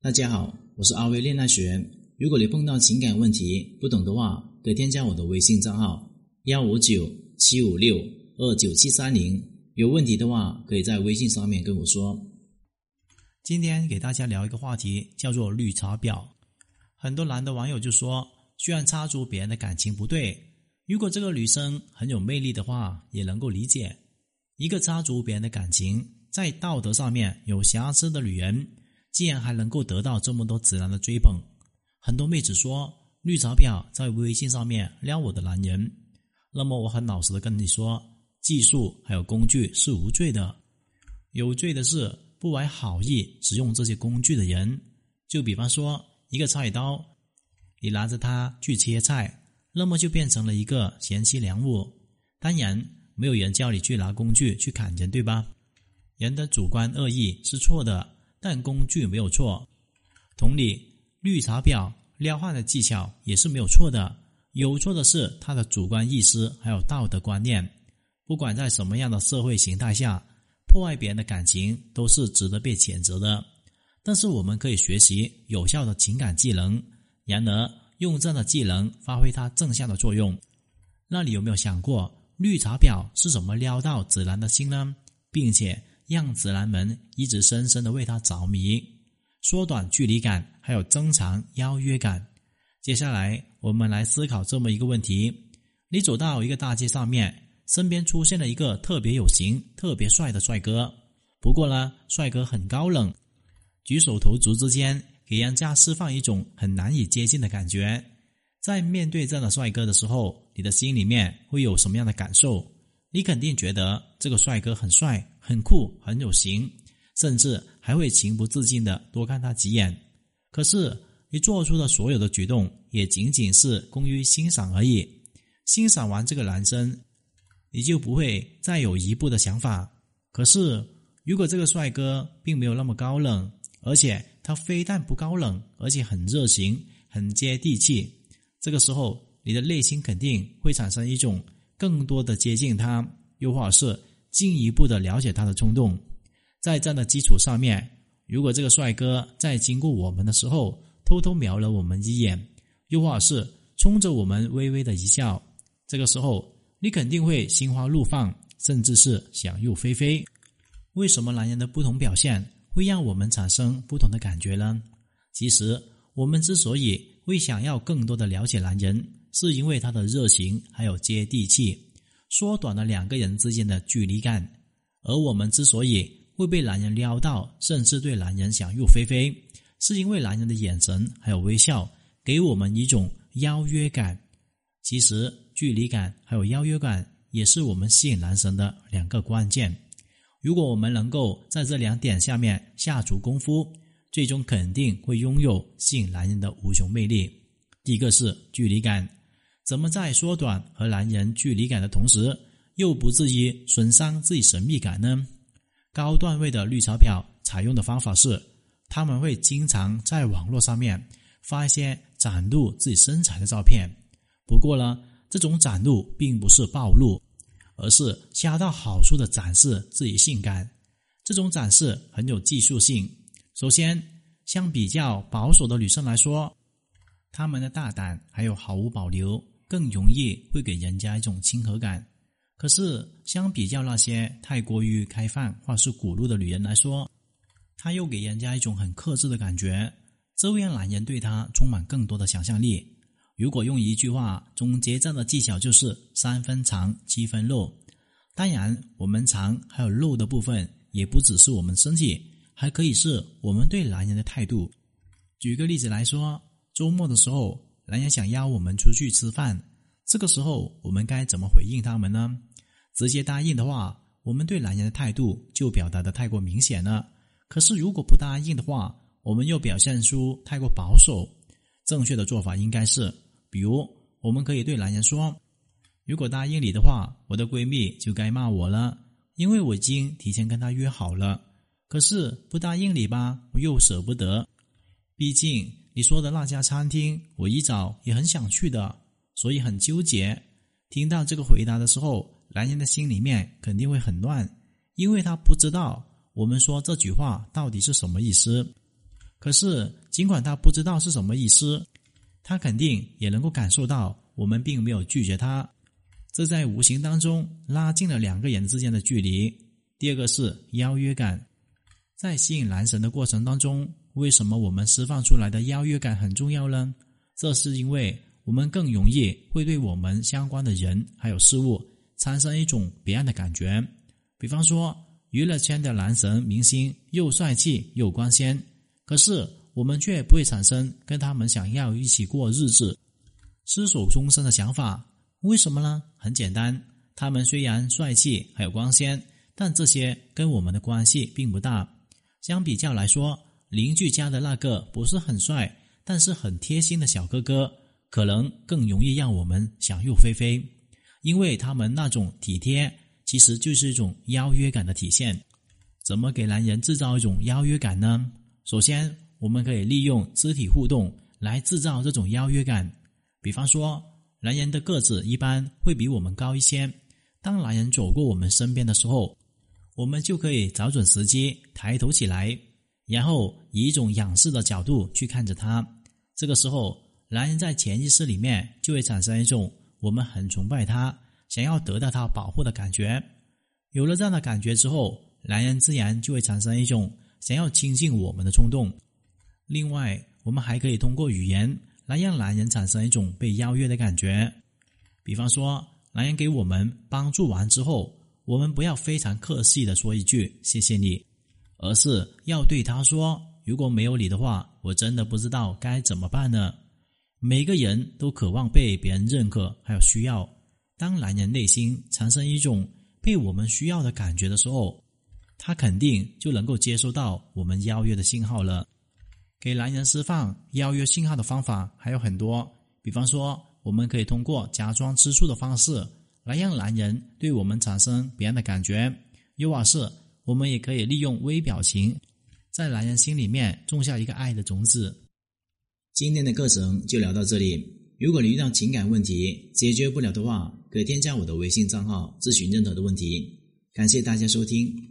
大家好，我是阿威恋爱学。如果你碰到情感问题不懂的话，可以添加我的微信账号幺五九七五六二九七三零。有问题的话，可以在微信上面跟我说。今天给大家聊一个话题，叫做绿茶婊。很多男的网友就说，虽然插足别人的感情不对，如果这个女生很有魅力的话，也能够理解。一个插足别人的感情，在道德上面有瑕疵的女人，竟然还能够得到这么多直男的追捧。很多妹子说，绿茶婊在微信上面撩我的男人。那么我很老实的跟你说，技术还有工具是无罪的，有罪的是不怀好意使用这些工具的人。就比方说，一个菜刀，你拿着它去切菜，那么就变成了一个贤妻良母。当然。没有人叫你去拿工具去砍人，对吧？人的主观恶意是错的，但工具没有错。同理，绿茶婊撩汉的技巧也是没有错的，有错的是他的主观意识还有道德观念。不管在什么样的社会形态下，破坏别人的感情都是值得被谴责的。但是我们可以学习有效的情感技能，然而用这样的技能发挥它正向的作用。那你有没有想过？绿茶婊是怎么撩到直男的心呢？并且让直男们一直深深的为他着迷，缩短距离感，还有增强邀约感。接下来我们来思考这么一个问题：你走到一个大街上面，身边出现了一个特别有型、特别帅的帅哥。不过呢，帅哥很高冷，举手投足之间给人家释放一种很难以接近的感觉。在面对这样的帅哥的时候，你的心里面会有什么样的感受？你肯定觉得这个帅哥很帅、很酷、很有型，甚至还会情不自禁的多看他几眼。可是你做出的所有的举动，也仅仅是功于欣赏而已。欣赏完这个男生，你就不会再有一步的想法。可是如果这个帅哥并没有那么高冷，而且他非但不高冷，而且很热情、很接地气。这个时候，你的内心肯定会产生一种更多的接近他，又或者是进一步的了解他的冲动。在这样的基础上面，如果这个帅哥在经过我们的时候偷偷瞄了我们一眼，又或者是冲着我们微微的一笑，这个时候你肯定会心花怒放，甚至是想入非非。为什么男人的不同表现会让我们产生不同的感觉呢？其实，我们之所以会想要更多的了解男人，是因为他的热情还有接地气，缩短了两个人之间的距离感。而我们之所以会被男人撩到，甚至对男人想入非非，是因为男人的眼神还有微笑给我们一种邀约感。其实，距离感还有邀约感也是我们吸引男神的两个关键。如果我们能够在这两点下面下足功夫。最终肯定会拥有吸引男人的无穷魅力。第一个是距离感，怎么在缩短和男人距离感的同时，又不至于损伤自己神秘感呢？高段位的绿茶婊采用的方法是，他们会经常在网络上面发一些展露自己身材的照片。不过呢，这种展露并不是暴露，而是恰到好处的展示自己性感。这种展示很有技术性。首先，相比较保守的女生来说，她们的大胆还有毫无保留，更容易会给人家一种亲和感。可是，相比较那些太过于开放或是古露的女人来说，她又给人家一种很克制的感觉，这会让男人对她充满更多的想象力。如果用一句话总结这样的技巧，就是三分长七分肉。当然，我们长还有肉的部分，也不只是我们身体。还可以是我们对男人的态度。举个例子来说，周末的时候，男人想邀我们出去吃饭，这个时候我们该怎么回应他们呢？直接答应的话，我们对男人的态度就表达的太过明显了。可是如果不答应的话，我们又表现出太过保守。正确的做法应该是，比如我们可以对男人说：“如果答应你的话，我的闺蜜就该骂我了，因为我已经提前跟她约好了。”可是不答应你吧，我又舍不得。毕竟你说的那家餐厅，我一早也很想去的，所以很纠结。听到这个回答的时候，男人的心里面肯定会很乱，因为他不知道我们说这句话到底是什么意思。可是尽管他不知道是什么意思，他肯定也能够感受到我们并没有拒绝他，这在无形当中拉近了两个人之间的距离。第二个是邀约感，在吸引男神的过程当中，为什么我们释放出来的邀约感很重要呢？这是因为我们更容易会对我们相关的人还有事物产生一种别样的感觉。比方说，娱乐圈的男神明星又帅气又光鲜，可是我们却不会产生跟他们想要一起过日子、厮守终生的想法。为什么呢？很简单，他们虽然帅气还有光鲜，但这些跟我们的关系并不大。相比较来说，邻居家的那个不是很帅。但是很贴心的小哥哥，可能更容易让我们想入非非，因为他们那种体贴，其实就是一种邀约感的体现。怎么给男人制造一种邀约感呢？首先，我们可以利用肢体互动来制造这种邀约感。比方说，男人的个子一般会比我们高一些，当男人走过我们身边的时候，我们就可以找准时机抬头起来，然后以一种仰视的角度去看着他。这个时候，男人在潜意识里面就会产生一种我们很崇拜他，想要得到他保护的感觉。有了这样的感觉之后，男人自然就会产生一种想要亲近我们的冲动。另外，我们还可以通过语言来让男人产生一种被邀约的感觉。比方说，男人给我们帮助完之后，我们不要非常客气的说一句“谢谢你”，而是要对他说。如果没有你的话，我真的不知道该怎么办呢。每个人都渴望被别人认可，还有需要。当男人内心产生一种被我们需要的感觉的时候，他肯定就能够接收到我们邀约的信号了。给男人释放邀约信号的方法还有很多，比方说，我们可以通过假装吃醋的方式来让男人对我们产生别样的感觉，又或是我们也可以利用微表情。在男人心里面种下一个爱的种子。今天的课程就聊到这里。如果你遇到情感问题解决不了的话，可以添加我的微信账号咨询任何的问题。感谢大家收听。